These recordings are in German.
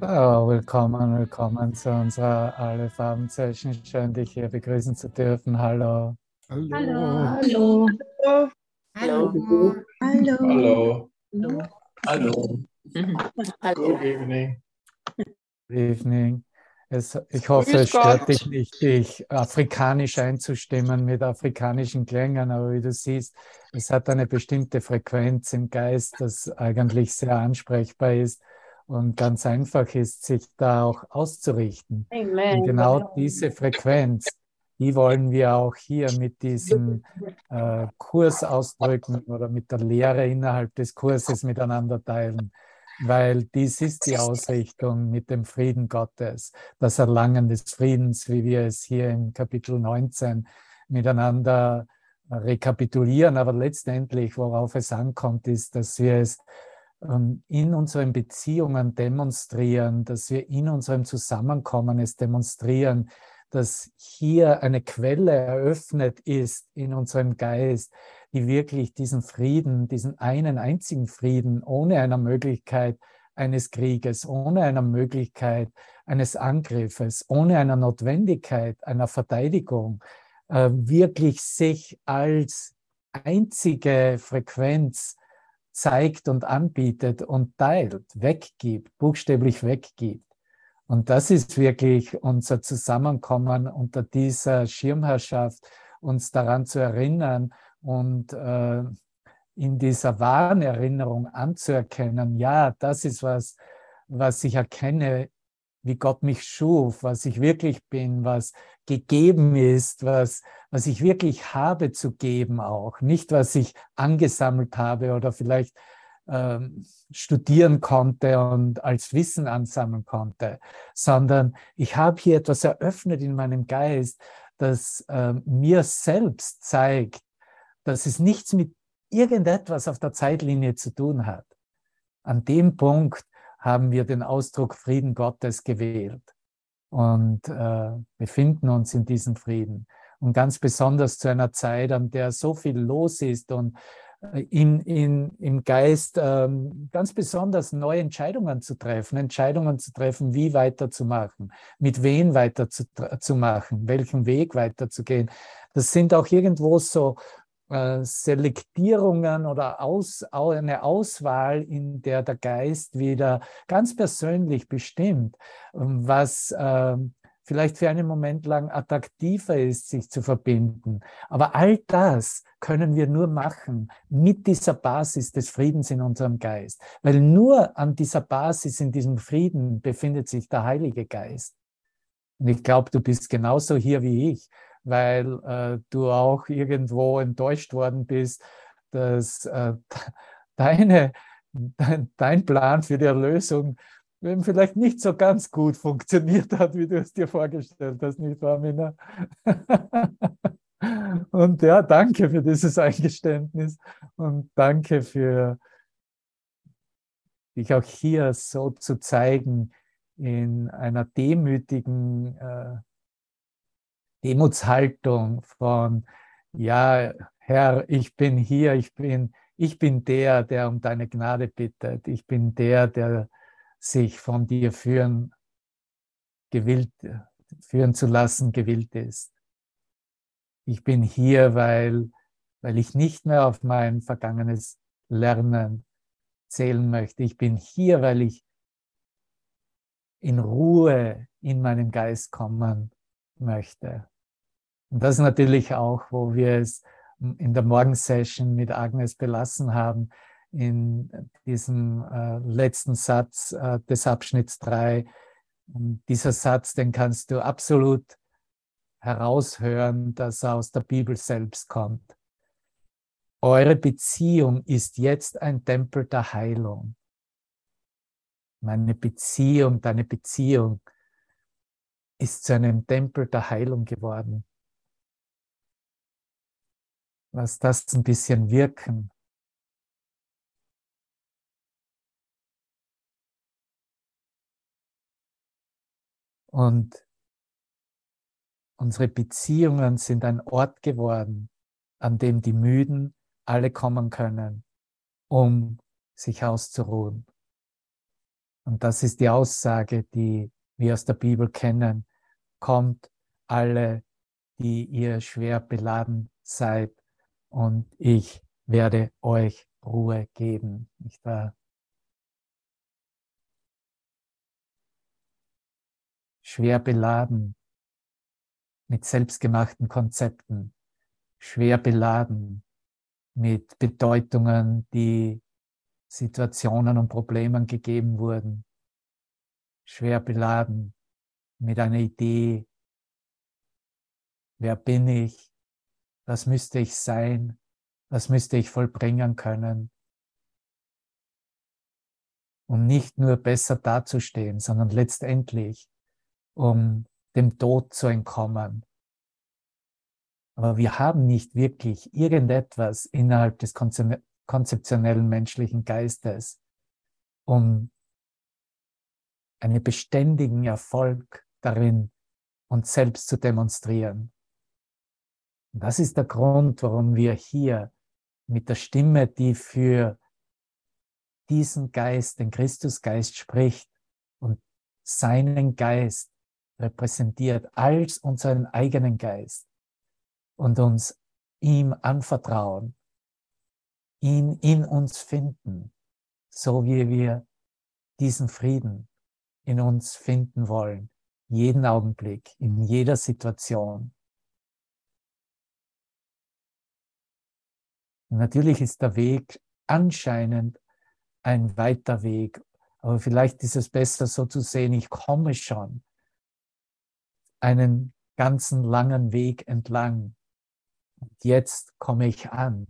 Oh, willkommen, willkommen zu unserer Alle Farben Session. Schön, dich hier begrüßen zu dürfen. Hallo. Hallo. Hallo. Hallo. Hallo. Hallo. Hallo. Hallo. Good evening. Good evening. Es, ich hoffe, es stört Gott. dich nicht, dich afrikanisch einzustimmen mit afrikanischen Klängen, aber wie du siehst, es hat eine bestimmte Frequenz im Geist, das eigentlich sehr ansprechbar ist und ganz einfach ist, sich da auch auszurichten. Amen. Und genau diese Frequenz, die wollen wir auch hier mit diesem äh, Kurs ausdrücken oder mit der Lehre innerhalb des Kurses miteinander teilen, weil dies ist die Ausrichtung mit dem Frieden Gottes, das Erlangen des Friedens, wie wir es hier im Kapitel 19 miteinander rekapitulieren. Aber letztendlich, worauf es ankommt, ist, dass wir es in unseren Beziehungen demonstrieren, dass wir in unserem Zusammenkommen es demonstrieren, dass hier eine Quelle eröffnet ist in unserem Geist, die wirklich diesen Frieden, diesen einen einzigen Frieden ohne einer Möglichkeit eines Krieges, ohne einer Möglichkeit eines Angriffes, ohne einer Notwendigkeit einer Verteidigung, äh, wirklich sich als einzige Frequenz zeigt und anbietet und teilt, weggibt, buchstäblich weggibt. Und das ist wirklich unser Zusammenkommen unter dieser Schirmherrschaft, uns daran zu erinnern und äh, in dieser wahren Erinnerung anzuerkennen, ja, das ist was, was ich erkenne, wie Gott mich schuf, was ich wirklich bin, was gegeben ist, was, was ich wirklich habe zu geben auch, nicht was ich angesammelt habe oder vielleicht ähm, studieren konnte und als Wissen ansammeln konnte, sondern ich habe hier etwas eröffnet in meinem Geist, das äh, mir selbst zeigt, dass es nichts mit irgendetwas auf der Zeitlinie zu tun hat. An dem Punkt haben wir den Ausdruck Frieden Gottes gewählt und äh, befinden uns in diesem Frieden. Und ganz besonders zu einer Zeit, an der so viel los ist und in, in, im Geist ähm, ganz besonders neue Entscheidungen zu treffen, Entscheidungen zu treffen, wie weiterzumachen, mit wem weiterzumachen, welchen Weg weiterzugehen. Das sind auch irgendwo so äh, Selektierungen oder aus, eine Auswahl, in der der Geist wieder ganz persönlich bestimmt, was äh, vielleicht für einen Moment lang attraktiver ist, sich zu verbinden. Aber all das können wir nur machen mit dieser Basis des Friedens in unserem Geist. Weil nur an dieser Basis, in diesem Frieden befindet sich der Heilige Geist. Und ich glaube, du bist genauso hier wie ich, weil äh, du auch irgendwo enttäuscht worden bist, dass äh, deine, dein, dein Plan für die Erlösung wenn vielleicht nicht so ganz gut funktioniert hat, wie du es dir vorgestellt hast, nicht wahr, Mina? Und ja, danke für dieses Eingeständnis und danke für dich auch hier so zu zeigen in einer demütigen äh, Demutshaltung von, ja, Herr, ich bin hier, ich bin, ich bin der, der um deine Gnade bittet, ich bin der, der sich von dir führen, gewillt, führen zu lassen, gewillt ist. Ich bin hier, weil, weil ich nicht mehr auf mein vergangenes Lernen zählen möchte. Ich bin hier, weil ich in Ruhe in meinen Geist kommen möchte. Und das ist natürlich auch, wo wir es in der Morgensession mit Agnes belassen haben, in diesem äh, letzten Satz äh, des Abschnitts 3. Und dieser Satz, den kannst du absolut heraushören, dass er aus der Bibel selbst kommt. Eure Beziehung ist jetzt ein Tempel der Heilung. Meine Beziehung, deine Beziehung ist zu einem Tempel der Heilung geworden. Lass das ein bisschen wirken. Und unsere Beziehungen sind ein Ort geworden, an dem die Müden alle kommen können, um sich auszuruhen. Und das ist die Aussage, die wir aus der Bibel kennen. Kommt alle, die ihr schwer beladen seid, und ich werde euch Ruhe geben. Nicht wahr? Schwer beladen mit selbstgemachten Konzepten, schwer beladen mit Bedeutungen, die Situationen und Problemen gegeben wurden, schwer beladen mit einer Idee, wer bin ich, was müsste ich sein, was müsste ich vollbringen können, um nicht nur besser dazustehen, sondern letztendlich um dem Tod zu entkommen. Aber wir haben nicht wirklich irgendetwas innerhalb des konzeptionellen menschlichen Geistes, um einen beständigen Erfolg darin, uns selbst zu demonstrieren. Das ist der Grund, warum wir hier mit der Stimme, die für diesen Geist, den Christusgeist spricht und seinen Geist repräsentiert als unseren eigenen Geist und uns ihm anvertrauen, ihn in uns finden, so wie wir diesen Frieden in uns finden wollen, jeden Augenblick, in jeder Situation. Natürlich ist der Weg anscheinend ein weiter Weg, aber vielleicht ist es besser so zu sehen, ich komme schon einen ganzen langen Weg entlang. Und jetzt komme ich an.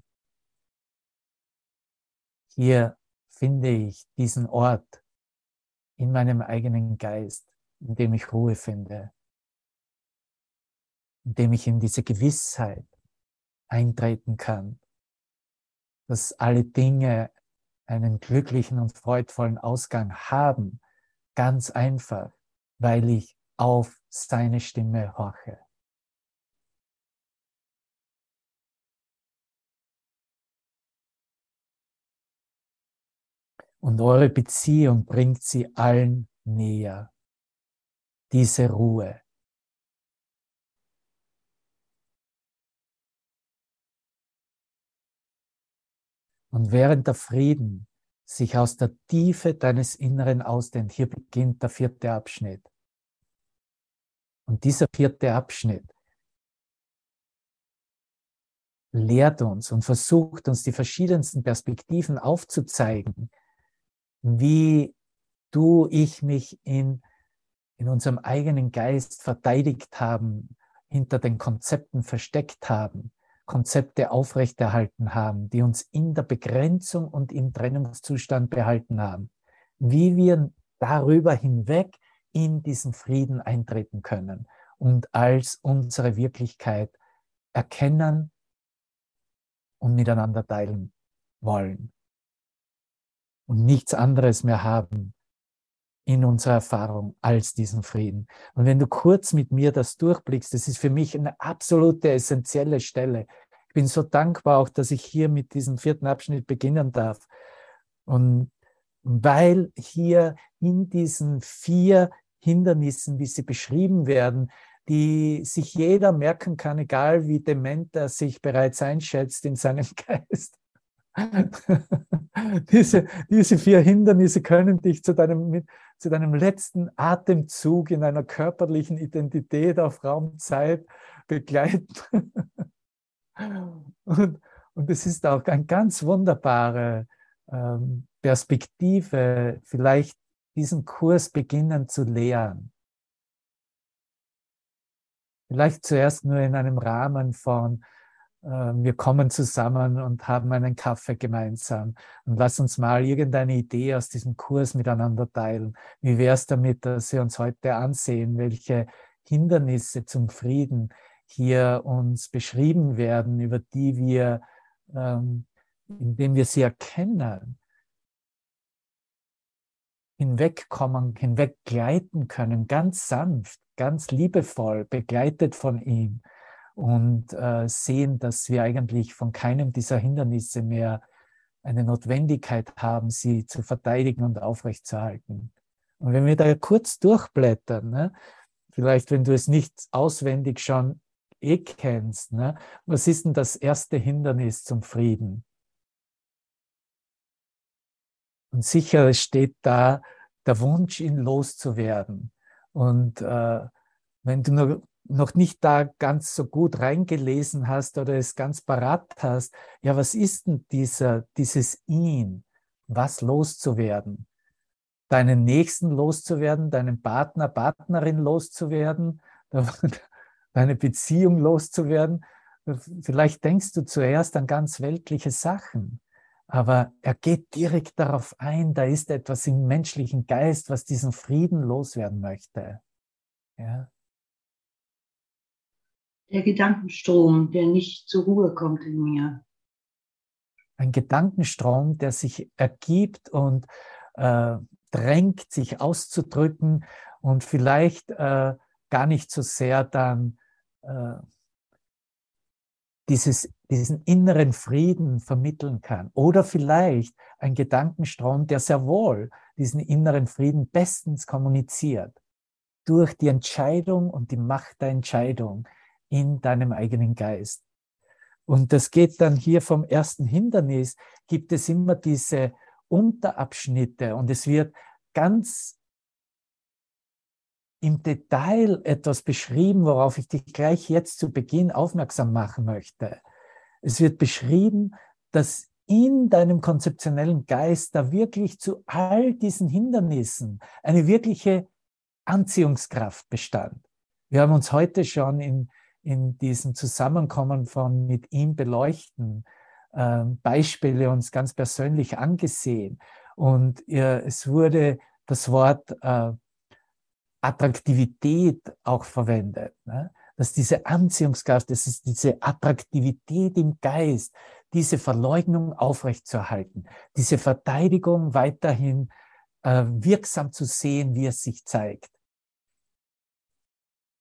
Hier finde ich diesen Ort in meinem eigenen Geist, in dem ich Ruhe finde, in dem ich in diese Gewissheit eintreten kann, dass alle Dinge einen glücklichen und freudvollen Ausgang haben, ganz einfach, weil ich auf seine Stimme horche. Und eure Beziehung bringt sie allen näher. Diese Ruhe. Und während der Frieden sich aus der Tiefe deines Inneren ausdehnt, hier beginnt der vierte Abschnitt. Und dieser vierte Abschnitt lehrt uns und versucht uns die verschiedensten Perspektiven aufzuzeigen, wie du, ich mich in, in unserem eigenen Geist verteidigt haben, hinter den Konzepten versteckt haben, Konzepte aufrechterhalten haben, die uns in der Begrenzung und im Trennungszustand behalten haben. Wie wir darüber hinweg in diesen Frieden eintreten können und als unsere Wirklichkeit erkennen und miteinander teilen wollen und nichts anderes mehr haben in unserer Erfahrung als diesen Frieden. Und wenn du kurz mit mir das durchblickst, das ist für mich eine absolute essentielle Stelle. Ich bin so dankbar auch, dass ich hier mit diesem vierten Abschnitt beginnen darf. Und weil hier in diesen vier Hindernissen, wie sie beschrieben werden, die sich jeder merken kann, egal wie dement er sich bereits einschätzt in seinem Geist, diese, diese vier Hindernisse können dich zu deinem, zu deinem letzten Atemzug in einer körperlichen Identität auf Raumzeit begleiten. und, und es ist auch eine ganz wunderbare ähm, Perspektive, vielleicht diesen Kurs beginnen zu lehren. Vielleicht zuerst nur in einem Rahmen von wir kommen zusammen und haben einen Kaffee gemeinsam und lass uns mal irgendeine Idee aus diesem Kurs miteinander teilen. Wie wäre es damit, dass wir uns heute ansehen, welche Hindernisse zum Frieden hier uns beschrieben werden, über die wir, ähm, indem wir sie erkennen, hinwegkommen, hinweggleiten können, ganz sanft, ganz liebevoll, begleitet von ihm und äh, sehen, dass wir eigentlich von keinem dieser Hindernisse mehr eine Notwendigkeit haben, sie zu verteidigen und aufrechtzuerhalten. Und wenn wir da kurz durchblättern, ne, vielleicht wenn du es nicht auswendig schon eh kennst, ne, was ist denn das erste Hindernis zum Frieden? Und sicher steht da der Wunsch, ihn loszuwerden. Und äh, wenn du noch, noch nicht da ganz so gut reingelesen hast oder es ganz parat hast, ja, was ist denn dieser, dieses ihn, was loszuwerden? Deinen Nächsten loszuwerden, deinen Partner, Partnerin loszuwerden, deine Beziehung loszuwerden. Vielleicht denkst du zuerst an ganz weltliche Sachen, aber er geht direkt darauf ein, da ist etwas im menschlichen Geist, was diesen Frieden loswerden möchte. Ja. Der Gedankenstrom, der nicht zur Ruhe kommt in mir. Ein Gedankenstrom, der sich ergibt und äh, drängt, sich auszudrücken und vielleicht äh, gar nicht so sehr dann äh, dieses, diesen inneren Frieden vermitteln kann. Oder vielleicht ein Gedankenstrom, der sehr wohl diesen inneren Frieden bestens kommuniziert. Durch die Entscheidung und die Macht der Entscheidung in deinem eigenen Geist. Und das geht dann hier vom ersten Hindernis, gibt es immer diese Unterabschnitte und es wird ganz im Detail etwas beschrieben, worauf ich dich gleich jetzt zu Beginn aufmerksam machen möchte. Es wird beschrieben, dass in deinem konzeptionellen Geist da wirklich zu all diesen Hindernissen eine wirkliche Anziehungskraft bestand. Wir haben uns heute schon in, in diesem Zusammenkommen von mit ihm beleuchten äh, Beispiele uns ganz persönlich angesehen. Und äh, es wurde das Wort äh, Attraktivität auch verwendet. Ne? Dass diese Anziehungskraft, das ist diese Attraktivität im Geist, diese Verleugnung aufrechtzuerhalten, diese Verteidigung weiterhin äh, wirksam zu sehen, wie es sich zeigt.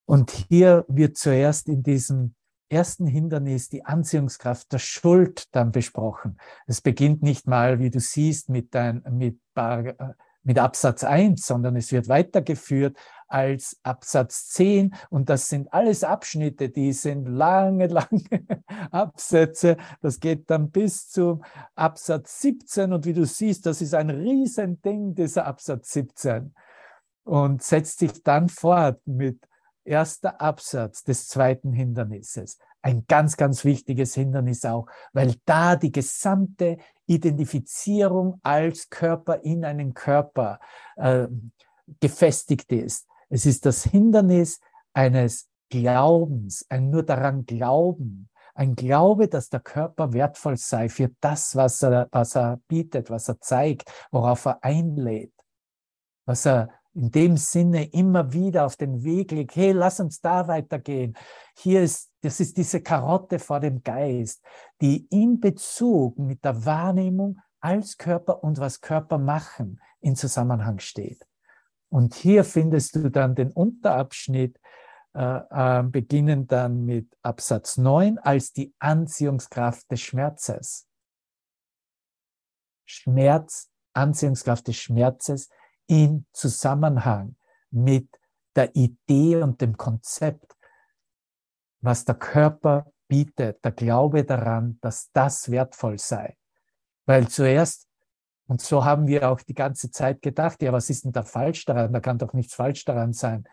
Und hier wird zuerst in diesem ersten Hindernis die Anziehungskraft der Schuld dann besprochen. Es beginnt nicht mal, wie du siehst, mit, dein, mit, äh, mit Absatz 1, sondern es wird weitergeführt als Absatz 10 und das sind alles Abschnitte, die sind lange, lange Absätze. Das geht dann bis zum Absatz 17 und wie du siehst, das ist ein Riesending, dieser Absatz 17 und setzt sich dann fort mit erster Absatz des zweiten Hindernisses. Ein ganz, ganz wichtiges Hindernis auch, weil da die gesamte Identifizierung als Körper in einen Körper äh, gefestigt ist. Es ist das Hindernis eines Glaubens, ein nur daran Glauben, ein Glaube, dass der Körper wertvoll sei für das, was er, was er bietet, was er zeigt, worauf er einlädt, was er in dem Sinne immer wieder auf den Weg legt, hey, lass uns da weitergehen. Hier ist, das ist diese Karotte vor dem Geist, die in Bezug mit der Wahrnehmung als Körper und was Körper machen in Zusammenhang steht. Und hier findest du dann den Unterabschnitt, äh, äh, beginnen dann mit Absatz 9 als die Anziehungskraft des Schmerzes. Schmerz, Anziehungskraft des Schmerzes in Zusammenhang mit der Idee und dem Konzept, was der Körper bietet, der Glaube daran, dass das wertvoll sei. Weil zuerst, und so haben wir auch die ganze Zeit gedacht, ja, was ist denn da falsch daran? Da kann doch nichts falsch daran sein.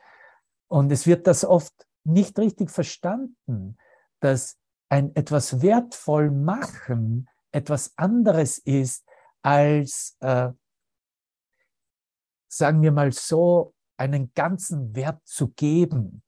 Und es wird das oft nicht richtig verstanden, dass ein etwas wertvoll machen etwas anderes ist als äh, sagen wir mal so, einen ganzen Wert zu geben.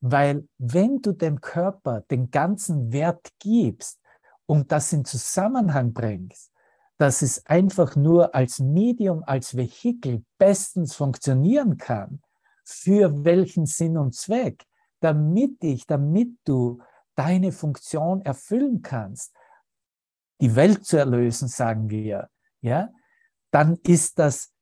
Weil wenn du dem Körper den ganzen Wert gibst und das in Zusammenhang bringst, dass es einfach nur als Medium, als Vehikel bestens funktionieren kann, für welchen Sinn und Zweck, damit ich, damit du deine Funktion erfüllen kannst, die Welt zu erlösen, sagen wir, ja, dann ist das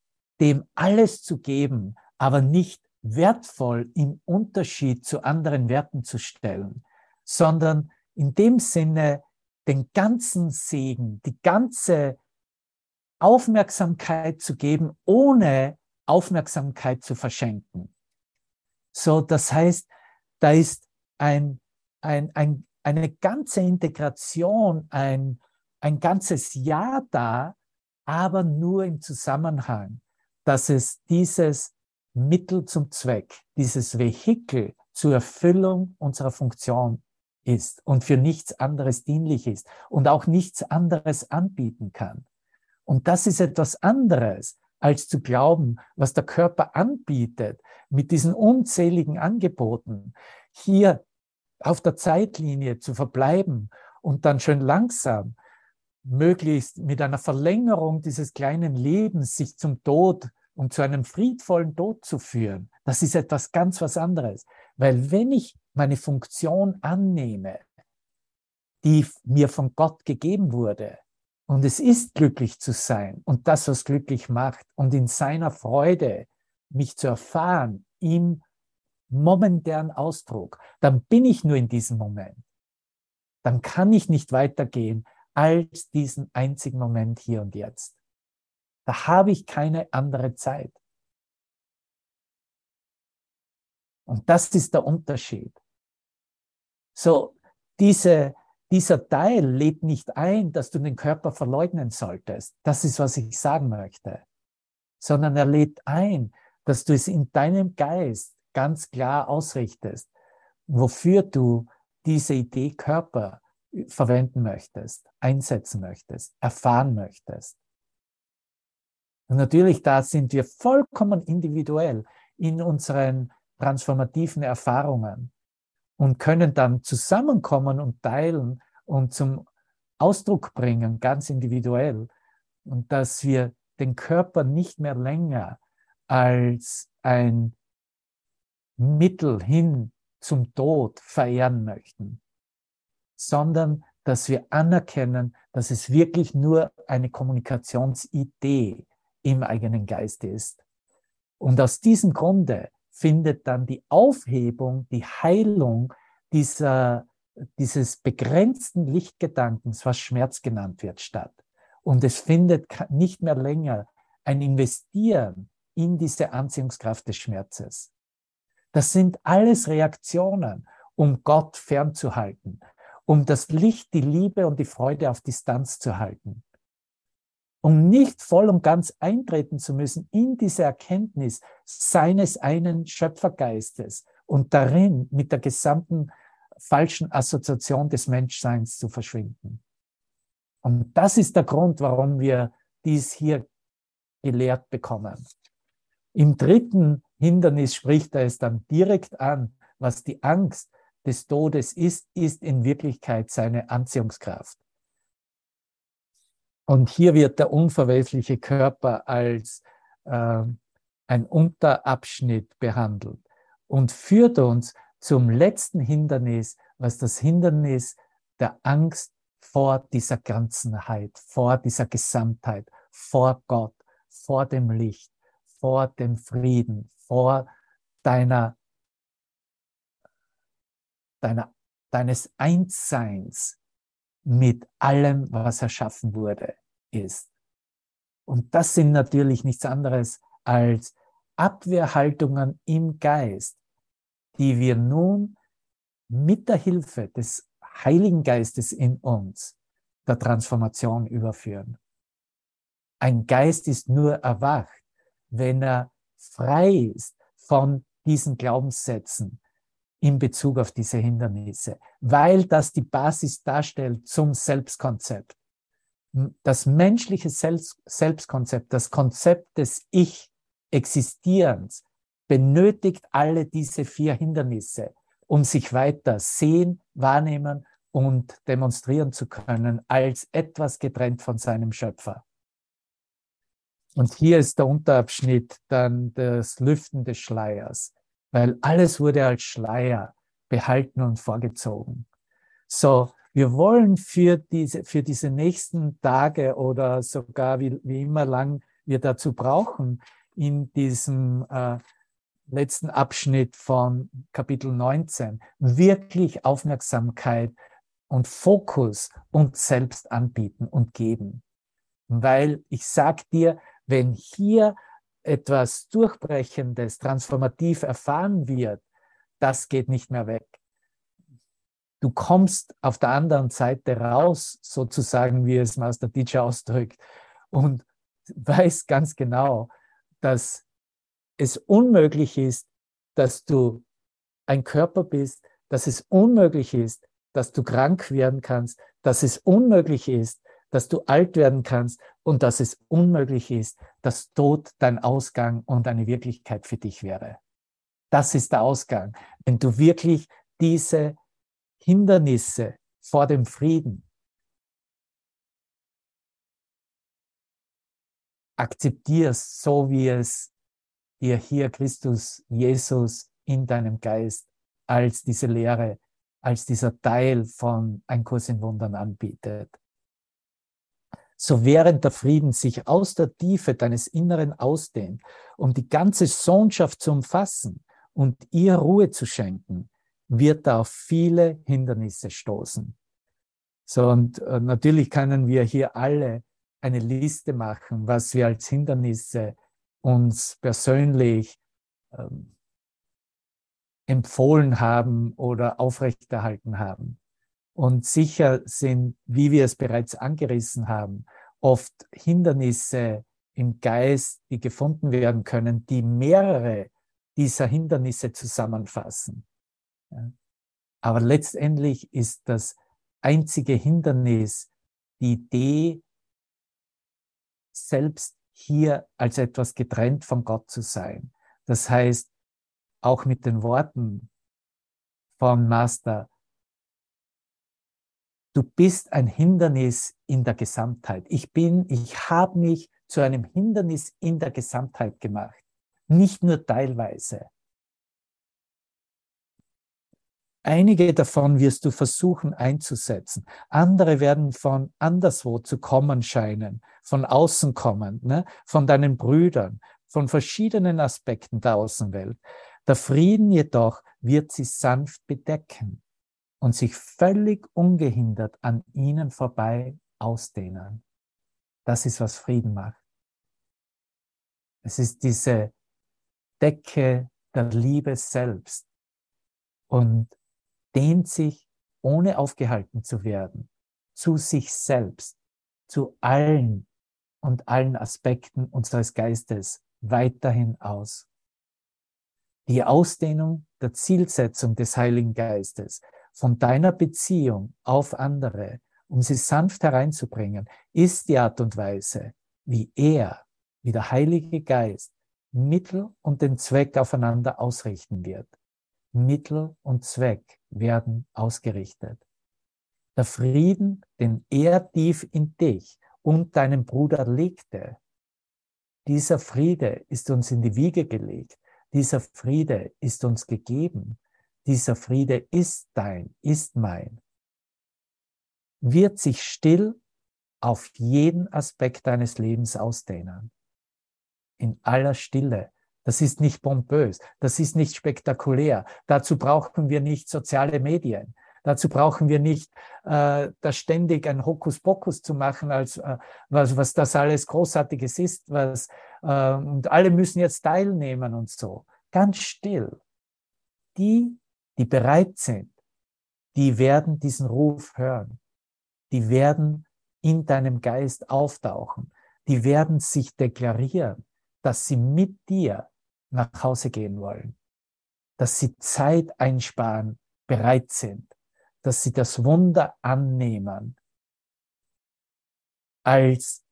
dem alles zu geben, aber nicht wertvoll im Unterschied zu anderen Werten zu stellen, sondern in dem Sinne den ganzen Segen, die ganze Aufmerksamkeit zu geben, ohne Aufmerksamkeit zu verschenken. So, das heißt, da ist ein, ein, ein, eine ganze Integration, ein, ein ganzes Jahr da, aber nur im Zusammenhang, dass es dieses Mittel zum Zweck, dieses Vehikel zur Erfüllung unserer Funktion ist und für nichts anderes dienlich ist und auch nichts anderes anbieten kann. Und das ist etwas anderes, als zu glauben, was der Körper anbietet mit diesen unzähligen Angeboten, hier auf der Zeitlinie zu verbleiben und dann schön langsam, möglichst mit einer Verlängerung dieses kleinen Lebens sich zum Tod und zu einem friedvollen Tod zu führen. Das ist etwas ganz was anderes. Weil wenn ich meine Funktion annehme, die mir von Gott gegeben wurde, und es ist glücklich zu sein und das, was glücklich macht und in seiner Freude mich zu erfahren im momentären Ausdruck, dann bin ich nur in diesem Moment. Dann kann ich nicht weitergehen als diesen einzigen Moment hier und jetzt. Da habe ich keine andere Zeit. Und das ist der Unterschied. So, diese, dieser Teil lädt nicht ein, dass du den Körper verleugnen solltest. Das ist, was ich sagen möchte. Sondern er lädt ein, dass du es in deinem Geist ganz klar ausrichtest, wofür du diese Idee Körper verwenden möchtest, einsetzen möchtest, erfahren möchtest. Und natürlich, da sind wir vollkommen individuell in unseren transformativen Erfahrungen und können dann zusammenkommen und teilen und zum Ausdruck bringen, ganz individuell. Und dass wir den Körper nicht mehr länger als ein Mittel hin zum Tod verehren möchten, sondern dass wir anerkennen, dass es wirklich nur eine Kommunikationsidee im eigenen Geist ist. Und aus diesem Grunde findet dann die Aufhebung, die Heilung dieser, dieses begrenzten Lichtgedankens, was Schmerz genannt wird, statt. Und es findet nicht mehr länger ein Investieren in diese Anziehungskraft des Schmerzes. Das sind alles Reaktionen, um Gott fernzuhalten, um das Licht, die Liebe und die Freude auf Distanz zu halten um nicht voll und ganz eintreten zu müssen in diese Erkenntnis seines einen Schöpfergeistes und darin mit der gesamten falschen Assoziation des Menschseins zu verschwinden. Und das ist der Grund, warum wir dies hier gelehrt bekommen. Im dritten Hindernis spricht er es dann direkt an, was die Angst des Todes ist, ist in Wirklichkeit seine Anziehungskraft. Und hier wird der unverweltliche Körper als äh, ein Unterabschnitt behandelt und führt uns zum letzten Hindernis, was das Hindernis der Angst vor dieser Ganzenheit, vor dieser Gesamtheit, vor Gott, vor dem Licht, vor dem Frieden, vor deiner, deiner, deines Einsseins mit allem, was erschaffen wurde, ist. Und das sind natürlich nichts anderes als Abwehrhaltungen im Geist, die wir nun mit der Hilfe des Heiligen Geistes in uns der Transformation überführen. Ein Geist ist nur erwacht, wenn er frei ist von diesen Glaubenssätzen, in Bezug auf diese Hindernisse, weil das die Basis darstellt zum Selbstkonzept. Das menschliche Selbstkonzept, das Konzept des Ich-Existierens benötigt alle diese vier Hindernisse, um sich weiter sehen, wahrnehmen und demonstrieren zu können als etwas getrennt von seinem Schöpfer. Und hier ist der Unterabschnitt dann das Lüften des Schleiers weil alles wurde als Schleier behalten und vorgezogen. So, wir wollen für diese, für diese nächsten Tage oder sogar wie, wie immer lang wir dazu brauchen, in diesem äh, letzten Abschnitt von Kapitel 19 wirklich Aufmerksamkeit und Fokus uns selbst anbieten und geben. Weil ich sag dir, wenn hier etwas Durchbrechendes, transformativ erfahren wird, das geht nicht mehr weg. Du kommst auf der anderen Seite raus, sozusagen, wie es Master Teacher ausdrückt, und weißt ganz genau, dass es unmöglich ist, dass du ein Körper bist, dass es unmöglich ist, dass du krank werden kannst, dass es unmöglich ist, dass du alt werden kannst und dass es unmöglich ist, dass Tod dein Ausgang und eine Wirklichkeit für dich wäre. Das ist der Ausgang. Wenn du wirklich diese Hindernisse vor dem Frieden akzeptierst, so wie es dir hier Christus, Jesus in deinem Geist als diese Lehre, als dieser Teil von Ein Kurs in Wundern anbietet. So während der Frieden sich aus der Tiefe deines Inneren ausdehnt, um die ganze Sohnschaft zu umfassen und ihr Ruhe zu schenken, wird er auf viele Hindernisse stoßen. So, und äh, natürlich können wir hier alle eine Liste machen, was wir als Hindernisse uns persönlich ähm, empfohlen haben oder aufrechterhalten haben. Und sicher sind, wie wir es bereits angerissen haben, oft Hindernisse im Geist, die gefunden werden können, die mehrere dieser Hindernisse zusammenfassen. Aber letztendlich ist das einzige Hindernis die Idee, selbst hier als etwas getrennt von Gott zu sein. Das heißt, auch mit den Worten vom Master, du bist ein Hindernis in der Gesamtheit. Ich bin, ich habe mich zu einem Hindernis in der Gesamtheit gemacht, nicht nur teilweise. Einige davon wirst du versuchen einzusetzen. Andere werden von anderswo zu kommen scheinen, von außen kommen, ne? von deinen Brüdern, von verschiedenen Aspekten der Außenwelt. Der Frieden jedoch wird sie sanft bedecken und sich völlig ungehindert an ihnen vorbei ausdehnen. Das ist, was Frieden macht. Es ist diese Decke der Liebe selbst. Und dehnt sich, ohne aufgehalten zu werden, zu sich selbst, zu allen und allen Aspekten unseres Geistes weiterhin aus. Die Ausdehnung der Zielsetzung des Heiligen Geistes von deiner Beziehung auf andere, um sie sanft hereinzubringen, ist die Art und Weise, wie er, wie der Heilige Geist, Mittel und den Zweck aufeinander ausrichten wird. Mittel und Zweck werden ausgerichtet. Der Frieden, den er tief in dich und deinem Bruder legte, dieser Friede ist uns in die Wiege gelegt. Dieser Friede ist uns gegeben. Dieser Friede ist dein, ist mein. Wird sich still auf jeden Aspekt deines Lebens ausdehnen. In aller Stille das ist nicht pompös, das ist nicht spektakulär. Dazu brauchen wir nicht soziale Medien. Dazu brauchen wir nicht äh, da ständig ein Hokuspokus zu machen, als äh, was, was das alles Großartiges ist, was äh, und alle müssen jetzt teilnehmen und so. Ganz still. Die, die bereit sind, die werden diesen Ruf hören. Die werden in deinem Geist auftauchen. Die werden sich deklarieren, dass sie mit dir nach Hause gehen wollen, dass sie Zeit einsparen, bereit sind, dass sie das Wunder annehmen als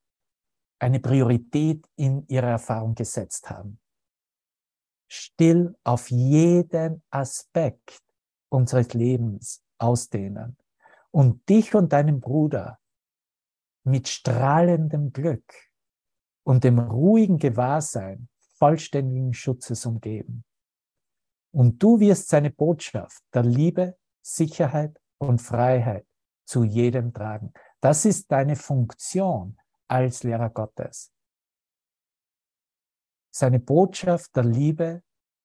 eine Priorität in ihrer Erfahrung gesetzt haben. Still auf jeden Aspekt unseres Lebens ausdehnen und dich und deinen Bruder mit strahlendem Glück und dem ruhigen Gewahrsein vollständigen Schutzes umgeben. Und du wirst seine Botschaft der Liebe, Sicherheit und Freiheit zu jedem tragen. Das ist deine Funktion als Lehrer Gottes. Seine Botschaft der Liebe,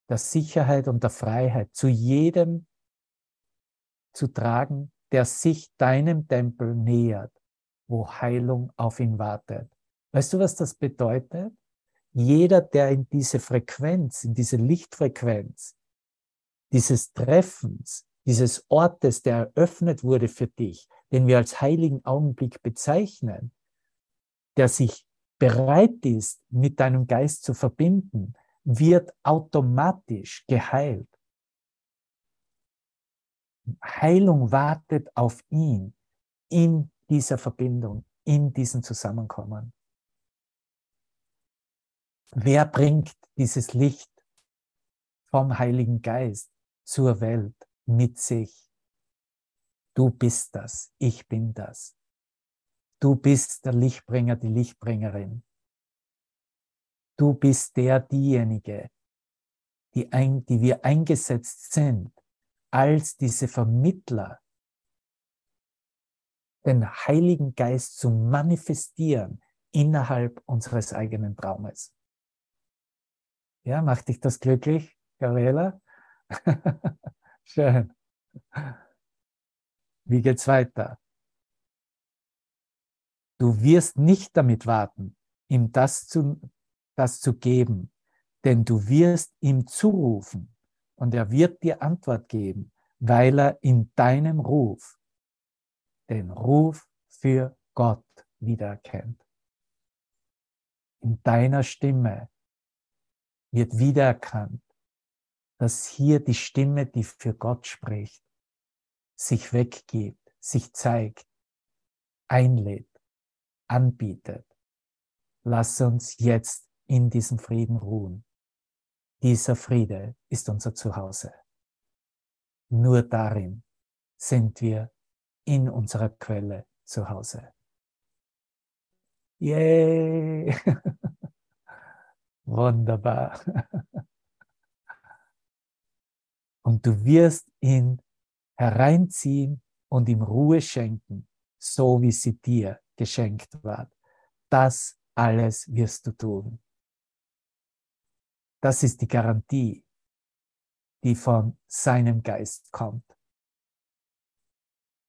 der Sicherheit und der Freiheit zu jedem zu tragen, der sich deinem Tempel nähert, wo Heilung auf ihn wartet. Weißt du, was das bedeutet? jeder, der in diese Frequenz, in diese Lichtfrequenz dieses Treffens, dieses Ortes, der eröffnet wurde für dich, den wir als heiligen Augenblick bezeichnen, der sich bereit ist, mit deinem Geist zu verbinden, wird automatisch geheilt. Heilung wartet auf ihn in dieser Verbindung, in diesem Zusammenkommen. Wer bringt dieses Licht vom Heiligen Geist zur Welt mit sich? Du bist das, ich bin das. Du bist der Lichtbringer, die Lichtbringerin. Du bist der, diejenige, die, ein, die wir eingesetzt sind als diese Vermittler, den Heiligen Geist zu manifestieren innerhalb unseres eigenen Traumes. Ja, macht dich das glücklich, Gabriela? Schön. Wie geht's weiter? Du wirst nicht damit warten, ihm das zu, das zu geben, denn du wirst ihm zurufen und er wird dir Antwort geben, weil er in deinem Ruf den Ruf für Gott wiedererkennt. In deiner Stimme wird wiedererkannt, dass hier die Stimme, die für Gott spricht, sich weggibt, sich zeigt, einlädt anbietet. Lass uns jetzt in diesem Frieden ruhen. Dieser Friede ist unser Zuhause. Nur darin sind wir in unserer Quelle zu Hause. Yay! Wunderbar. Und du wirst ihn hereinziehen und ihm Ruhe schenken, so wie sie dir geschenkt wird. Das alles wirst du tun. Das ist die Garantie, die von seinem Geist kommt.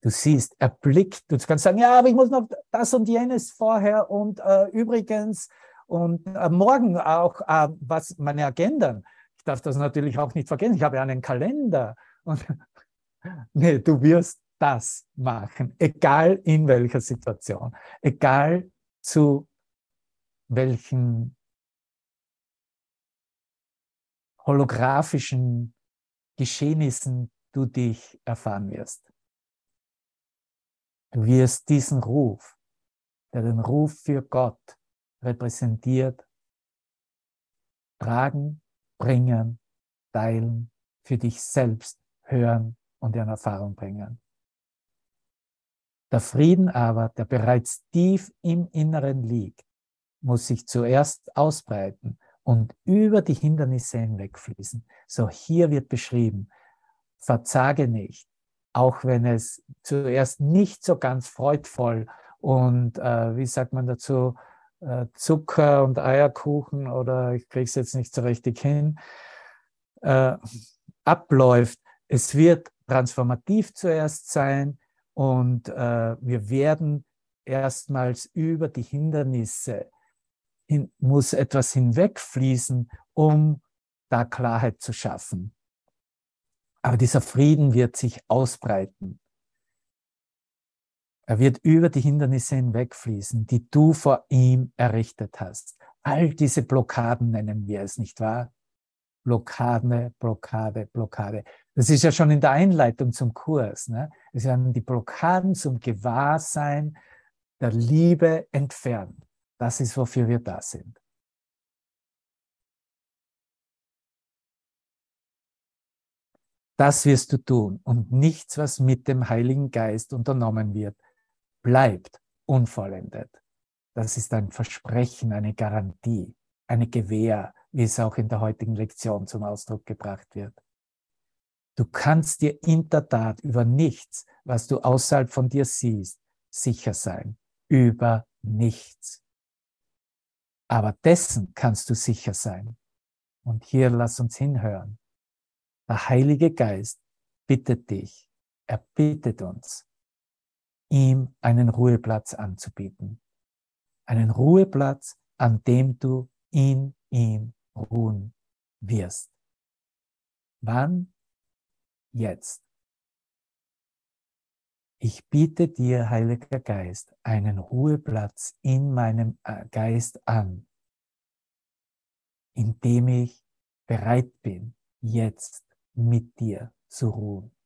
Du siehst, er blickt, du kannst sagen, ja, aber ich muss noch das und jenes vorher und äh, übrigens und äh, morgen auch, äh, was meine Agenda. Ich darf das natürlich auch nicht vergessen. Ich habe einen Kalender. Und nee, du wirst das machen, egal in welcher Situation, egal zu welchen holographischen Geschehnissen du dich erfahren wirst. Du wirst diesen Ruf, der den Ruf für Gott repräsentiert, tragen, bringen, teilen, für dich selbst hören und in Erfahrung bringen. Der Frieden aber, der bereits tief im Inneren liegt, muss sich zuerst ausbreiten und über die Hindernisse hinwegfließen. So hier wird beschrieben, verzage nicht, auch wenn es zuerst nicht so ganz freudvoll und, äh, wie sagt man dazu, äh, Zucker und Eierkuchen oder ich kriege es jetzt nicht so richtig hin, äh, abläuft. Es wird transformativ zuerst sein, und äh, wir werden erstmals über die Hindernisse, hin, muss etwas hinwegfließen, um da Klarheit zu schaffen. Aber dieser Frieden wird sich ausbreiten. Er wird über die Hindernisse hinwegfließen, die du vor ihm errichtet hast. All diese Blockaden nennen wir es, nicht wahr? Blockade, Blockade, Blockade. Das ist ja schon in der Einleitung zum Kurs. Ne? Es werden die Blockaden zum Gewahrsein der Liebe entfernt. Das ist, wofür wir da sind. Das wirst du tun und nichts, was mit dem Heiligen Geist unternommen wird, bleibt unvollendet. Das ist ein Versprechen, eine Garantie, eine Gewähr, wie es auch in der heutigen Lektion zum Ausdruck gebracht wird. Du kannst dir in der Tat über nichts, was du außerhalb von dir siehst, sicher sein. Über nichts. Aber dessen kannst du sicher sein. Und hier lass uns hinhören. Der Heilige Geist bittet dich, er bittet uns, ihm einen Ruheplatz anzubieten. Einen Ruheplatz, an dem du ihn ihm ruhen wirst. Wann? Jetzt. Ich biete dir, Heiliger Geist, einen Ruheplatz in meinem äh, Geist an, indem ich bereit bin, jetzt mit dir zu ruhen.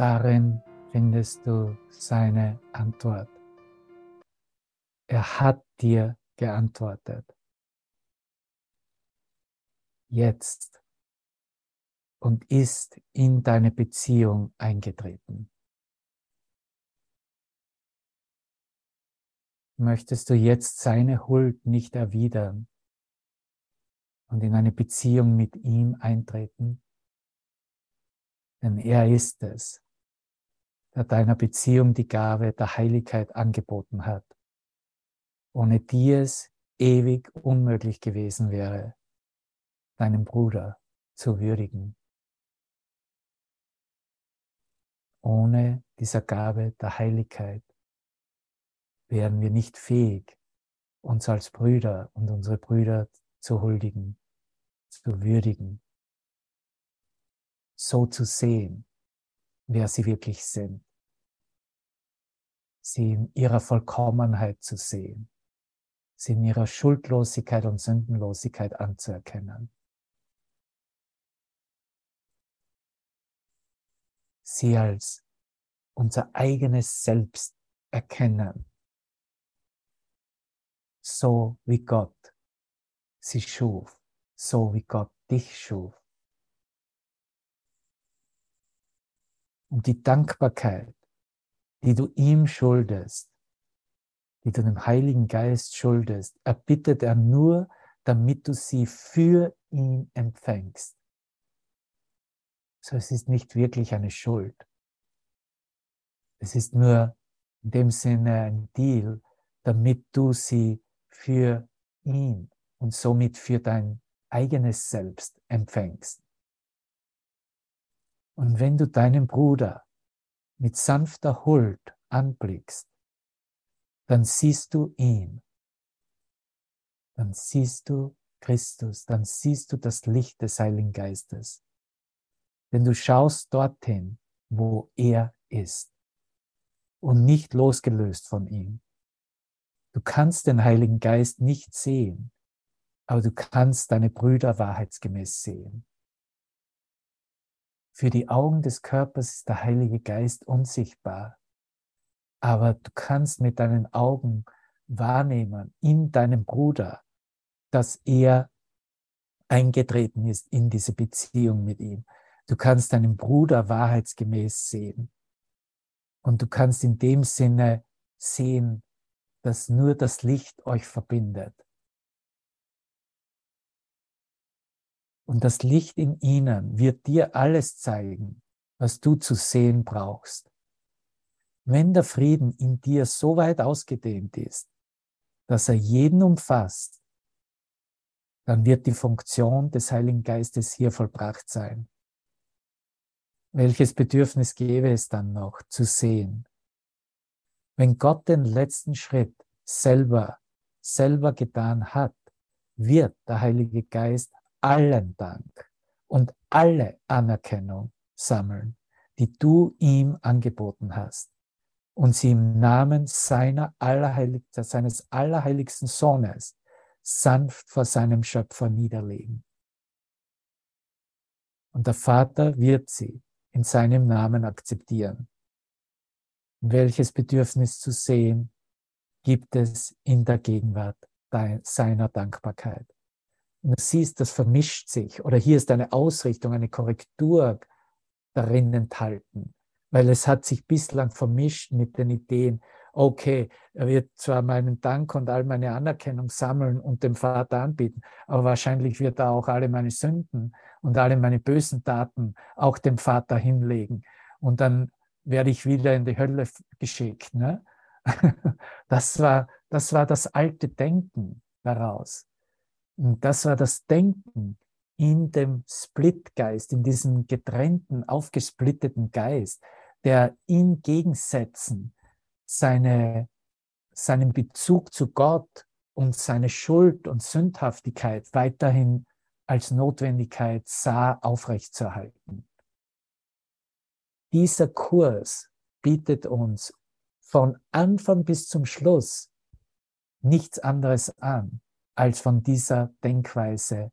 Darin findest du seine Antwort. Er hat dir geantwortet. Jetzt und ist in deine Beziehung eingetreten. Möchtest du jetzt seine Huld nicht erwidern und in eine Beziehung mit ihm eintreten? Denn er ist es, der deiner Beziehung die Gabe der Heiligkeit angeboten hat, ohne die es ewig unmöglich gewesen wäre, deinen Bruder zu würdigen. Ohne dieser Gabe der Heiligkeit wären wir nicht fähig, uns als Brüder und unsere Brüder zu huldigen, zu würdigen, so zu sehen, wer sie wirklich sind. Sie in ihrer Vollkommenheit zu sehen. Sie in ihrer Schuldlosigkeit und Sündenlosigkeit anzuerkennen. Sie als unser eigenes Selbst erkennen. So wie Gott sie schuf, so wie Gott dich schuf. Und die Dankbarkeit, die du ihm schuldest, die du dem Heiligen Geist schuldest, erbittet er nur, damit du sie für ihn empfängst. So es ist nicht wirklich eine Schuld. Es ist nur in dem Sinne ein Deal, damit du sie für ihn und somit für dein eigenes Selbst empfängst. Und wenn du deinen Bruder mit sanfter Huld anblickst, dann siehst du ihn. Dann siehst du Christus, dann siehst du das Licht des Heiligen Geistes. Denn du schaust dorthin, wo er ist und nicht losgelöst von ihm. Du kannst den Heiligen Geist nicht sehen, aber du kannst deine Brüder wahrheitsgemäß sehen. Für die Augen des Körpers ist der Heilige Geist unsichtbar, aber du kannst mit deinen Augen wahrnehmen in deinem Bruder, dass er eingetreten ist in diese Beziehung mit ihm. Du kannst deinen Bruder wahrheitsgemäß sehen. Und du kannst in dem Sinne sehen, dass nur das Licht euch verbindet. Und das Licht in ihnen wird dir alles zeigen, was du zu sehen brauchst. Wenn der Frieden in dir so weit ausgedehnt ist, dass er jeden umfasst, dann wird die Funktion des Heiligen Geistes hier vollbracht sein. Welches Bedürfnis gäbe es dann noch zu sehen? Wenn Gott den letzten Schritt selber, selber getan hat, wird der Heilige Geist allen Dank und alle Anerkennung sammeln, die du ihm angeboten hast und sie im Namen seiner Allerheilig seines allerheiligsten Sohnes sanft vor seinem Schöpfer niederlegen. Und der Vater wird sie in seinem Namen akzeptieren. Welches Bedürfnis zu sehen gibt es in der Gegenwart seiner Dankbarkeit? Und du siehst, das vermischt sich oder hier ist eine Ausrichtung, eine Korrektur darin enthalten, weil es hat sich bislang vermischt mit den Ideen, okay, er wird zwar meinen Dank und all meine Anerkennung sammeln und dem Vater anbieten, aber wahrscheinlich wird er auch alle meine Sünden und alle meine bösen Taten auch dem Vater hinlegen. Und dann werde ich wieder in die Hölle geschickt. Ne? Das, war, das war das alte Denken daraus. Und das war das Denken in dem Splitgeist, in diesem getrennten, aufgesplitteten Geist, der in Gegensätzen seine, seinen Bezug zu Gott und seine Schuld und Sündhaftigkeit weiterhin als Notwendigkeit sah, aufrechtzuerhalten. Dieser Kurs bietet uns von Anfang bis zum Schluss nichts anderes an, als von dieser Denkweise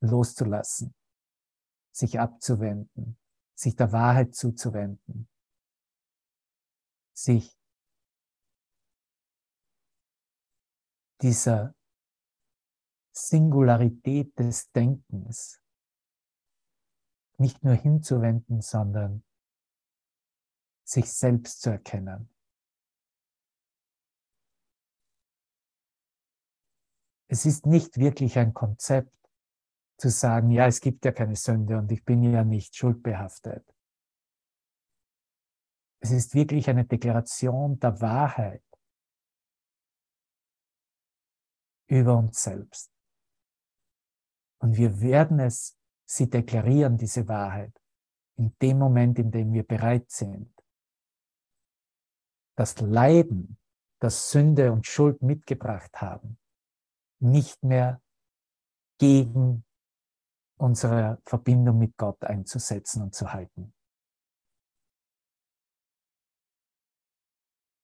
loszulassen, sich abzuwenden, sich der Wahrheit zuzuwenden, sich dieser Singularität des Denkens nicht nur hinzuwenden, sondern sich selbst zu erkennen. Es ist nicht wirklich ein Konzept zu sagen, ja, es gibt ja keine Sünde und ich bin ja nicht schuldbehaftet. Es ist wirklich eine Deklaration der Wahrheit über uns selbst. Und wir werden es, sie deklarieren, diese Wahrheit, in dem Moment, in dem wir bereit sind, das Leiden, das Sünde und Schuld mitgebracht haben, nicht mehr gegen unsere Verbindung mit Gott einzusetzen und zu halten.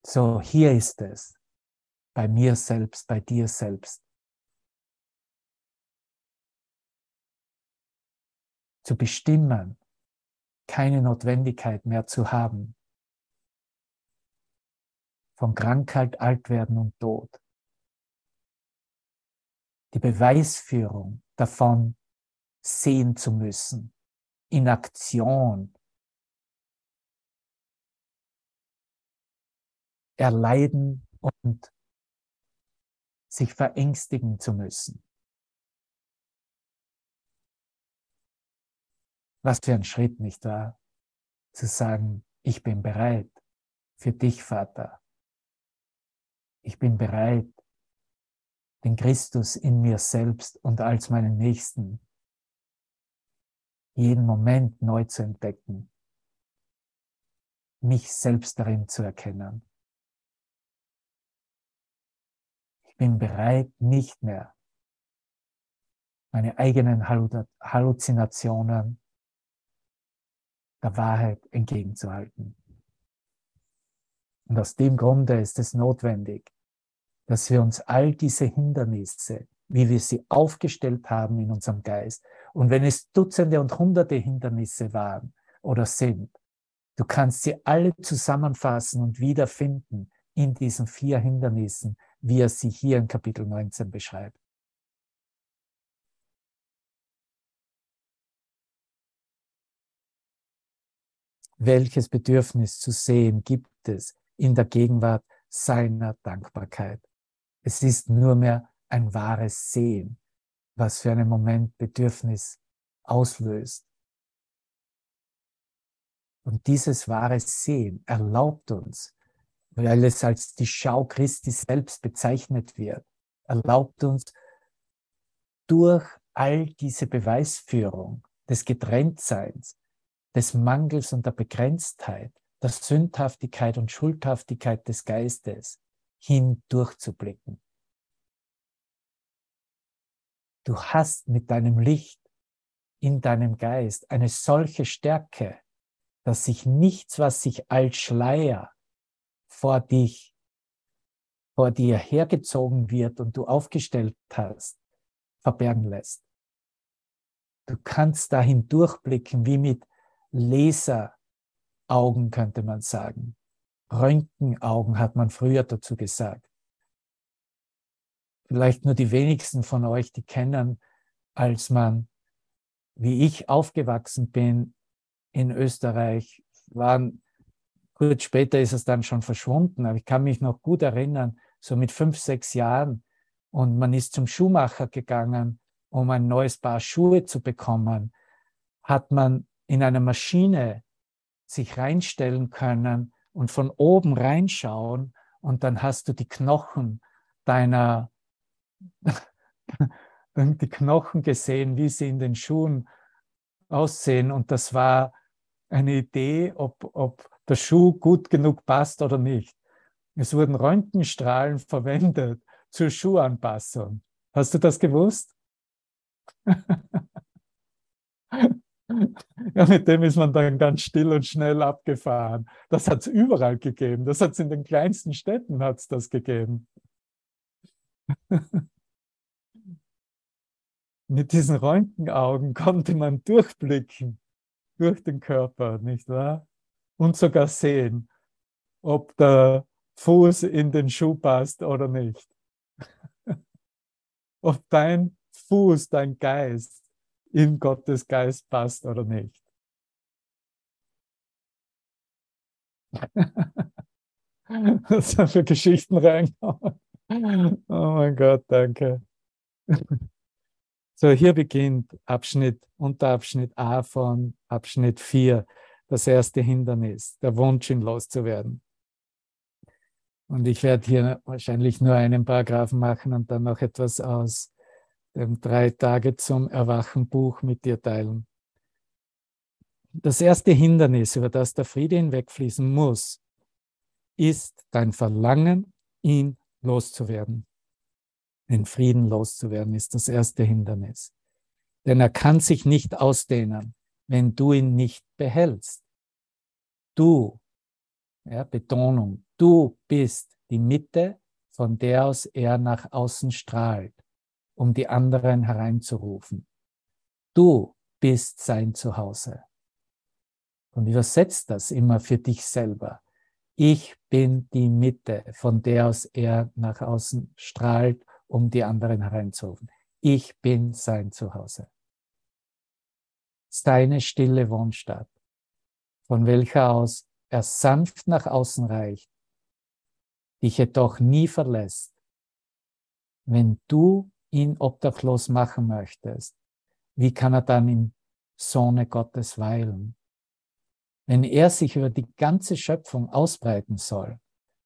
So, hier ist es bei mir selbst, bei dir selbst. Zu bestimmen, keine Notwendigkeit mehr zu haben von Krankheit, Altwerden und Tod. Die Beweisführung davon sehen zu müssen, in Aktion, erleiden und sich verängstigen zu müssen. Was für ein Schritt, nicht wahr? Zu sagen, ich bin bereit für dich, Vater. Ich bin bereit, den Christus in mir selbst und als meinen Nächsten jeden Moment neu zu entdecken, mich selbst darin zu erkennen. bin bereit, nicht mehr meine eigenen Halluzinationen der Wahrheit entgegenzuhalten. Und aus dem Grunde ist es notwendig, dass wir uns all diese Hindernisse, wie wir sie aufgestellt haben in unserem Geist, und wenn es Dutzende und Hunderte Hindernisse waren oder sind, du kannst sie alle zusammenfassen und wiederfinden in diesen vier Hindernissen, wie er sie hier in Kapitel 19 beschreibt. Welches Bedürfnis zu sehen gibt es in der Gegenwart seiner Dankbarkeit? Es ist nur mehr ein wahres Sehen, was für einen Moment Bedürfnis auslöst. Und dieses wahre Sehen erlaubt uns, weil es als die Schau Christi selbst bezeichnet wird, erlaubt uns durch all diese Beweisführung des Getrenntseins, des Mangels und der Begrenztheit, der Sündhaftigkeit und Schuldhaftigkeit des Geistes hindurchzublicken. Du hast mit deinem Licht in deinem Geist eine solche Stärke, dass sich nichts, was sich als Schleier vor dich, vor dir hergezogen wird und du aufgestellt hast, verbergen lässt. Du kannst dahin durchblicken wie mit Laseraugen, könnte man sagen. Röntgenaugen hat man früher dazu gesagt. Vielleicht nur die wenigsten von euch, die kennen, als man, wie ich aufgewachsen bin in Österreich, waren, kurz später ist es dann schon verschwunden, aber ich kann mich noch gut erinnern, so mit fünf, sechs Jahren, und man ist zum Schuhmacher gegangen, um ein neues Paar Schuhe zu bekommen, hat man in einer Maschine sich reinstellen können und von oben reinschauen und dann hast du die Knochen deiner, die Knochen gesehen, wie sie in den Schuhen aussehen und das war eine Idee, ob, ob der Schuh gut genug passt oder nicht. Es wurden Röntgenstrahlen verwendet zur Schuhanpassung. Hast du das gewusst? Ja, mit dem ist man dann ganz still und schnell abgefahren. Das hat es überall gegeben. Das hat es in den kleinsten Städten hat's das gegeben. mit diesen Röntgenaugen konnte man durchblicken durch den Körper, nicht wahr? Und sogar sehen, ob der Fuß in den Schuh passt oder nicht. ob dein Fuß, dein Geist in Gottes Geist passt oder nicht. Was da für Geschichten reinkommen. Oh mein Gott, danke. So, hier beginnt Abschnitt, Unterabschnitt A von Abschnitt 4, das erste Hindernis, der Wunsch, ihn loszuwerden. Und ich werde hier wahrscheinlich nur einen Paragraphen machen und dann noch etwas aus dem Drei Tage zum Erwachen Buch mit dir teilen. Das erste Hindernis, über das der Friede hinwegfließen muss, ist dein Verlangen, ihn loszuwerden. Den Frieden loszuwerden ist das erste Hindernis. Denn er kann sich nicht ausdehnen, wenn du ihn nicht behältst. Du, ja, Betonung, du bist die Mitte, von der aus er nach außen strahlt um die anderen hereinzurufen. Du bist sein Zuhause. Und übersetzt das immer für dich selber. Ich bin die Mitte, von der aus er nach außen strahlt, um die anderen hereinzurufen. Ich bin sein Zuhause. Seine stille Wohnstatt, von welcher aus er sanft nach außen reicht, dich jedoch nie verlässt, wenn du ihn obdachlos machen möchtest, wie kann er dann im Sohne Gottes weilen? Wenn er sich über die ganze Schöpfung ausbreiten soll,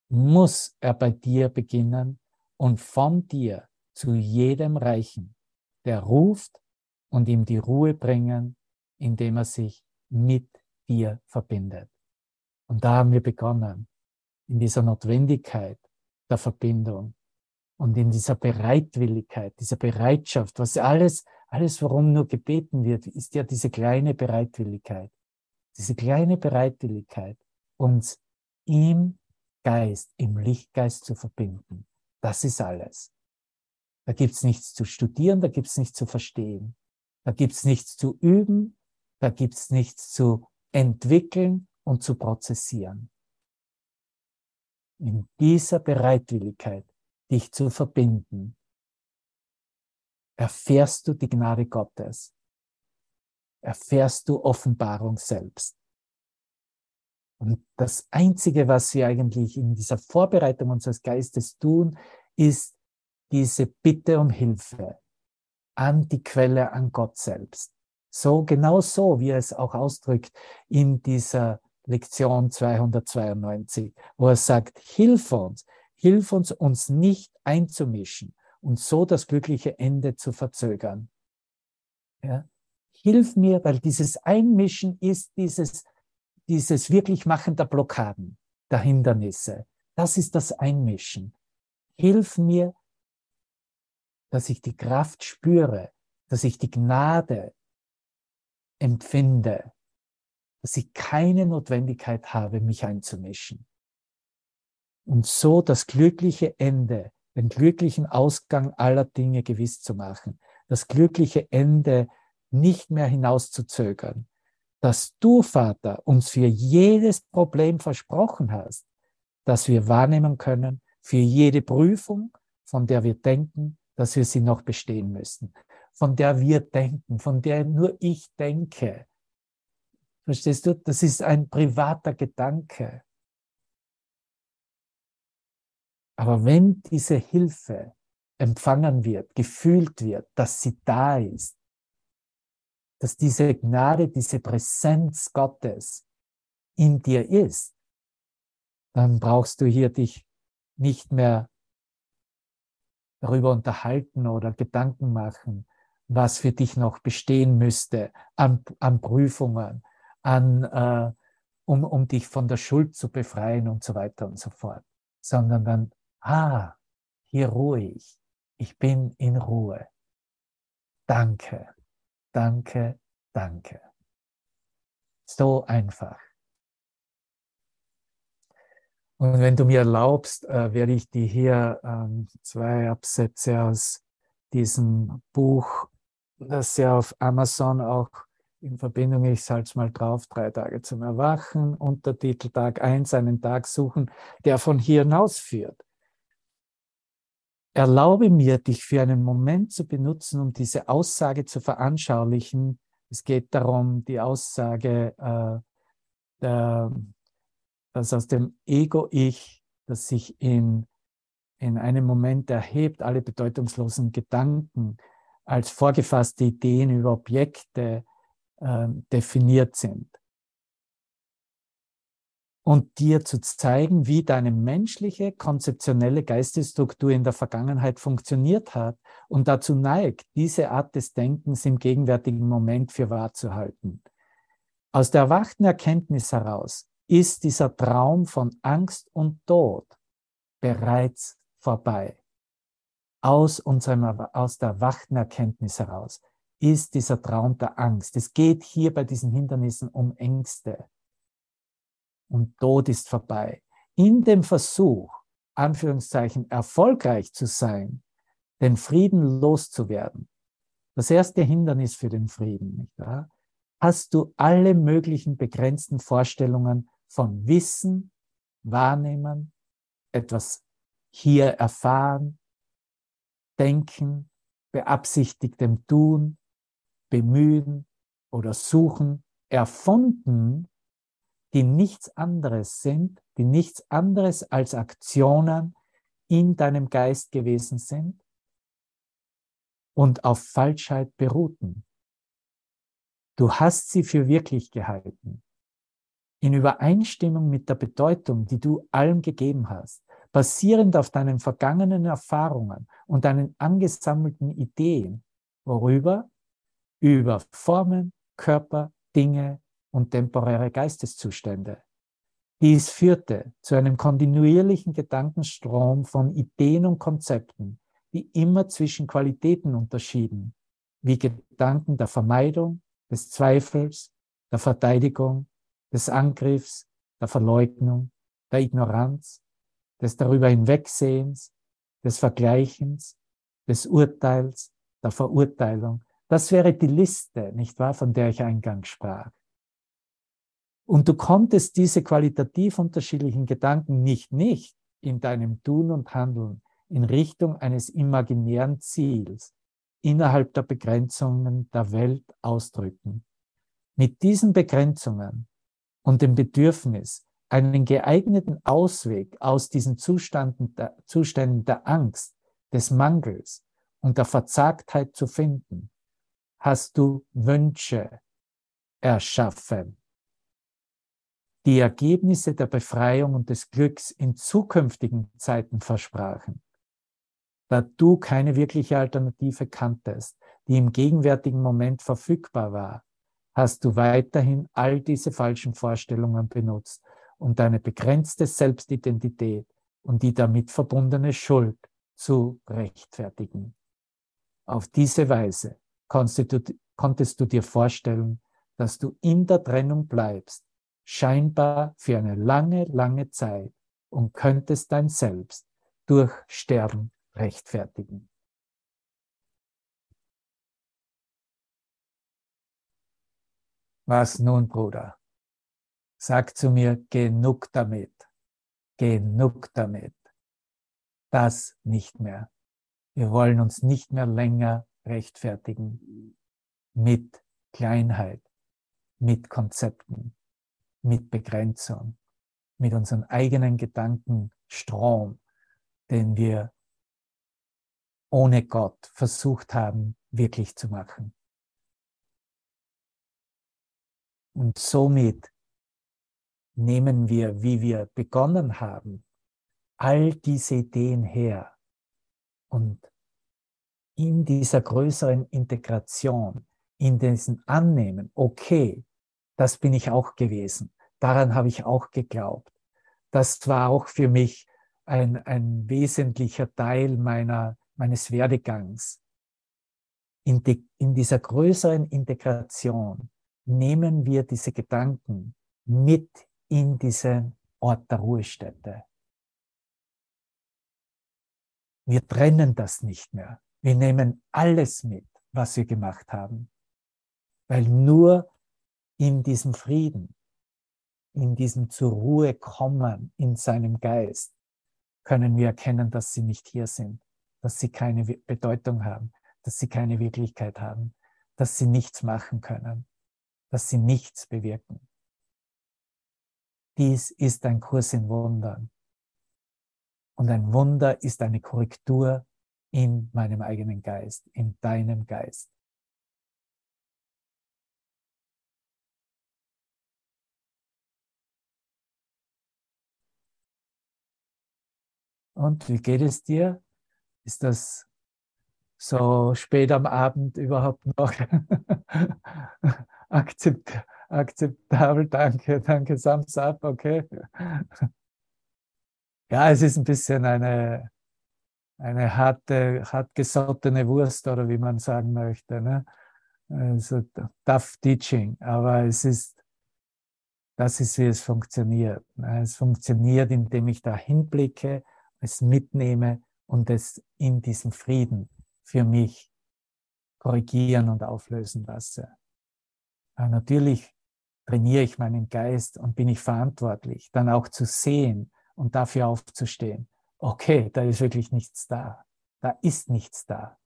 muss er bei dir beginnen und von dir zu jedem reichen, der ruft und ihm die Ruhe bringen, indem er sich mit dir verbindet. Und da haben wir begonnen, in dieser Notwendigkeit der Verbindung, und in dieser Bereitwilligkeit, dieser Bereitschaft, was alles, alles, worum nur gebeten wird, ist ja diese kleine Bereitwilligkeit. diese kleine Bereitwilligkeit, uns im Geist, im Lichtgeist zu verbinden. Das ist alles. Da gibt es nichts zu studieren, da gibt es nichts zu verstehen, da gibt es nichts zu üben, da gibt es nichts zu entwickeln und zu prozessieren. In dieser Bereitwilligkeit, dich zu verbinden, erfährst du die Gnade Gottes, erfährst du Offenbarung selbst. Und das Einzige, was wir eigentlich in dieser Vorbereitung unseres Geistes tun, ist diese Bitte um Hilfe an die Quelle, an Gott selbst. So, genau so, wie er es auch ausdrückt in dieser Lektion 292, wo er sagt, hilf uns, hilf uns, uns nicht einzumischen und so das glückliche Ende zu verzögern. Ja? Hilf mir, weil dieses Einmischen ist dieses dieses Wirklichmachen der Blockaden, der Hindernisse. Das ist das Einmischen. Hilf mir, dass ich die Kraft spüre, dass ich die Gnade empfinde, dass ich keine Notwendigkeit habe, mich einzumischen. Und so das glückliche Ende, den glücklichen Ausgang aller Dinge gewiss zu machen, das glückliche Ende nicht mehr hinauszuzögern, dass du, Vater, uns für jedes Problem versprochen hast, dass wir wahrnehmen können, für jede Prüfung, von der wir denken, dass wir sie noch bestehen müssen, von der wir denken, von der nur ich denke. Verstehst du? Das ist ein privater Gedanke. Aber wenn diese Hilfe empfangen wird, gefühlt wird, dass sie da ist, dass diese Gnade, diese Präsenz Gottes in dir ist, dann brauchst du hier dich nicht mehr darüber unterhalten oder Gedanken machen, was für dich noch bestehen müsste an, an Prüfungen, an, äh, um, um dich von der Schuld zu befreien und so weiter und so fort, sondern dann, ah, hier ruhe ich, ich bin in Ruhe. Danke. Danke, danke. So einfach. Und wenn du mir erlaubst, äh, werde ich dir hier ähm, zwei Absätze aus diesem Buch, das ja auf Amazon auch in Verbindung, ich halte mal drauf, drei Tage zum Erwachen, Untertitel Tag 1, einen Tag suchen, der von hier hinaus führt. Erlaube mir, dich für einen Moment zu benutzen, um diese Aussage zu veranschaulichen. Es geht darum, die Aussage, äh, der, dass aus dem Ego-Ich, das sich in, in einem Moment erhebt, alle bedeutungslosen Gedanken als vorgefasste Ideen über Objekte äh, definiert sind und dir zu zeigen, wie deine menschliche, konzeptionelle Geistesstruktur in der Vergangenheit funktioniert hat und dazu neigt, diese Art des Denkens im gegenwärtigen Moment für wahr zu halten. Aus der erwachten Erkenntnis heraus ist dieser Traum von Angst und Tod bereits vorbei. Aus, unserem, aus der erwachten Erkenntnis heraus ist dieser Traum der Angst. Es geht hier bei diesen Hindernissen um Ängste und Tod ist vorbei. In dem Versuch, Anführungszeichen, erfolgreich zu sein, den Frieden loszuwerden, das erste Hindernis für den Frieden, nicht wahr? hast du alle möglichen begrenzten Vorstellungen von Wissen, Wahrnehmen, etwas hier erfahren, denken, beabsichtigtem Tun, bemühen oder suchen, erfunden die nichts anderes sind, die nichts anderes als Aktionen in deinem Geist gewesen sind und auf Falschheit beruhten. Du hast sie für wirklich gehalten, in Übereinstimmung mit der Bedeutung, die du allem gegeben hast, basierend auf deinen vergangenen Erfahrungen und deinen angesammelten Ideen, worüber? Über Formen, Körper, Dinge, und temporäre Geisteszustände. Dies führte zu einem kontinuierlichen Gedankenstrom von Ideen und Konzepten, die immer zwischen Qualitäten unterschieden, wie Gedanken der Vermeidung, des Zweifels, der Verteidigung, des Angriffs, der Verleugnung, der Ignoranz, des darüber hinwegsehens, des Vergleichens, des Urteils, der Verurteilung. Das wäre die Liste, nicht wahr, von der ich eingangs sprach. Und du konntest diese qualitativ unterschiedlichen Gedanken nicht, nicht in deinem Tun und Handeln in Richtung eines imaginären Ziels innerhalb der Begrenzungen der Welt ausdrücken. Mit diesen Begrenzungen und dem Bedürfnis, einen geeigneten Ausweg aus diesen Zuständen der, Zuständen der Angst, des Mangels und der Verzagtheit zu finden, hast du Wünsche erschaffen, die Ergebnisse der Befreiung und des Glücks in zukünftigen Zeiten versprachen. Da du keine wirkliche Alternative kanntest, die im gegenwärtigen Moment verfügbar war, hast du weiterhin all diese falschen Vorstellungen benutzt, um deine begrenzte Selbstidentität und die damit verbundene Schuld zu rechtfertigen. Auf diese Weise konntest du dir vorstellen, dass du in der Trennung bleibst, scheinbar für eine lange, lange Zeit und könntest dein Selbst durch Sterben rechtfertigen. Was nun, Bruder? Sag zu mir, genug damit, genug damit. Das nicht mehr. Wir wollen uns nicht mehr länger rechtfertigen mit Kleinheit, mit Konzepten, mit Begrenzung, mit unserem eigenen Gedankenstrom, den wir ohne Gott versucht haben, wirklich zu machen. Und somit nehmen wir, wie wir begonnen haben, all diese Ideen her und in dieser größeren Integration, in diesem Annehmen, okay, das bin ich auch gewesen, daran habe ich auch geglaubt. Das war auch für mich ein, ein wesentlicher Teil meiner, meines Werdegangs. In, die, in dieser größeren Integration nehmen wir diese Gedanken mit in diesen Ort der Ruhestätte. Wir trennen das nicht mehr. Wir nehmen alles mit, was wir gemacht haben. Weil nur in diesem Frieden, in diesem zur Ruhe kommen in seinem Geist, können wir erkennen, dass sie nicht hier sind, dass sie keine Bedeutung haben, dass sie keine Wirklichkeit haben, dass sie nichts machen können, dass sie nichts bewirken. Dies ist ein Kurs in Wundern. Und ein Wunder ist eine Korrektur in meinem eigenen Geist, in deinem Geist. Und wie geht es dir? Ist das so spät am Abend überhaupt noch akzept, akzeptabel? Danke, danke, Thumbs up, okay. Ja, es ist ein bisschen eine, eine harte, hartgesottene Wurst oder wie man sagen möchte. Ne? Also tough teaching, aber es ist, das ist, wie es funktioniert. Ne? Es funktioniert, indem ich da hinblicke, es mitnehme und es in diesem Frieden für mich korrigieren und auflösen lasse. Aber natürlich trainiere ich meinen Geist und bin ich verantwortlich, dann auch zu sehen und dafür aufzustehen. Okay, da ist wirklich nichts da. Da ist nichts da.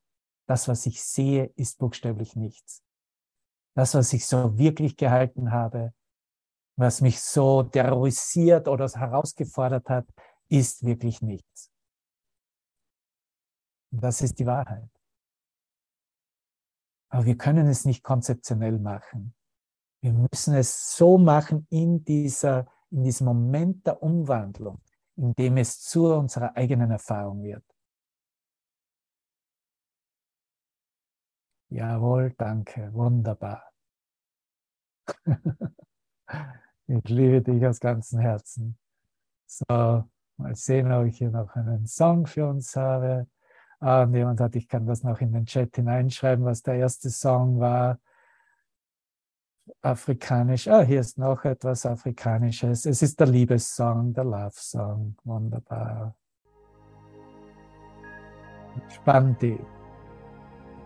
Das, was ich sehe, ist buchstäblich nichts. Das, was ich so wirklich gehalten habe, was mich so terrorisiert oder herausgefordert hat, ist wirklich nichts. Das ist die Wahrheit. Aber wir können es nicht konzeptionell machen. Wir müssen es so machen in, dieser, in diesem Moment der Umwandlung, in dem es zu unserer eigenen Erfahrung wird. Jawohl, danke, wunderbar. ich liebe dich aus ganzem Herzen. So, Mal sehen, ob ich hier noch einen Song für uns habe. Ah, und jemand hat, ich kann das noch in den Chat hineinschreiben, was der erste Song war. afrikanisch. Ah, hier ist noch etwas Afrikanisches. Es ist der Liebessong, der Love Song. Wunderbar. Spann dich.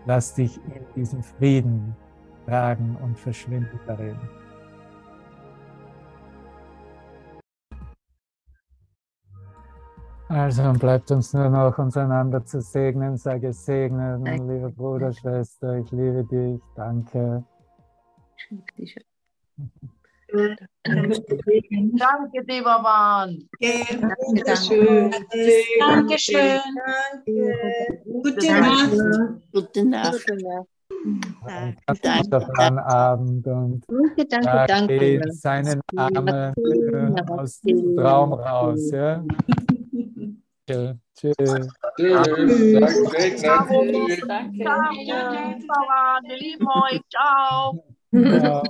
Lass dich in diesen Frieden tragen und verschwinde darin. Also dann bleibt uns nur noch uns einander zu segnen. Sage segnen, lieber Bruder, Schwester, ich liebe dich. Danke. Danke, Devavan. Dankeschön. Dankeschön. Gute Nacht. Gute Nacht. Ganz wunderbaren Abend und Danke, danke, danke. in seinen Armen aus dem Traum raus. Ja? Ja, Tschüss. Tschüss. Danke. Tschüss. Danke. Wir lieben euch. Ciao. Ja.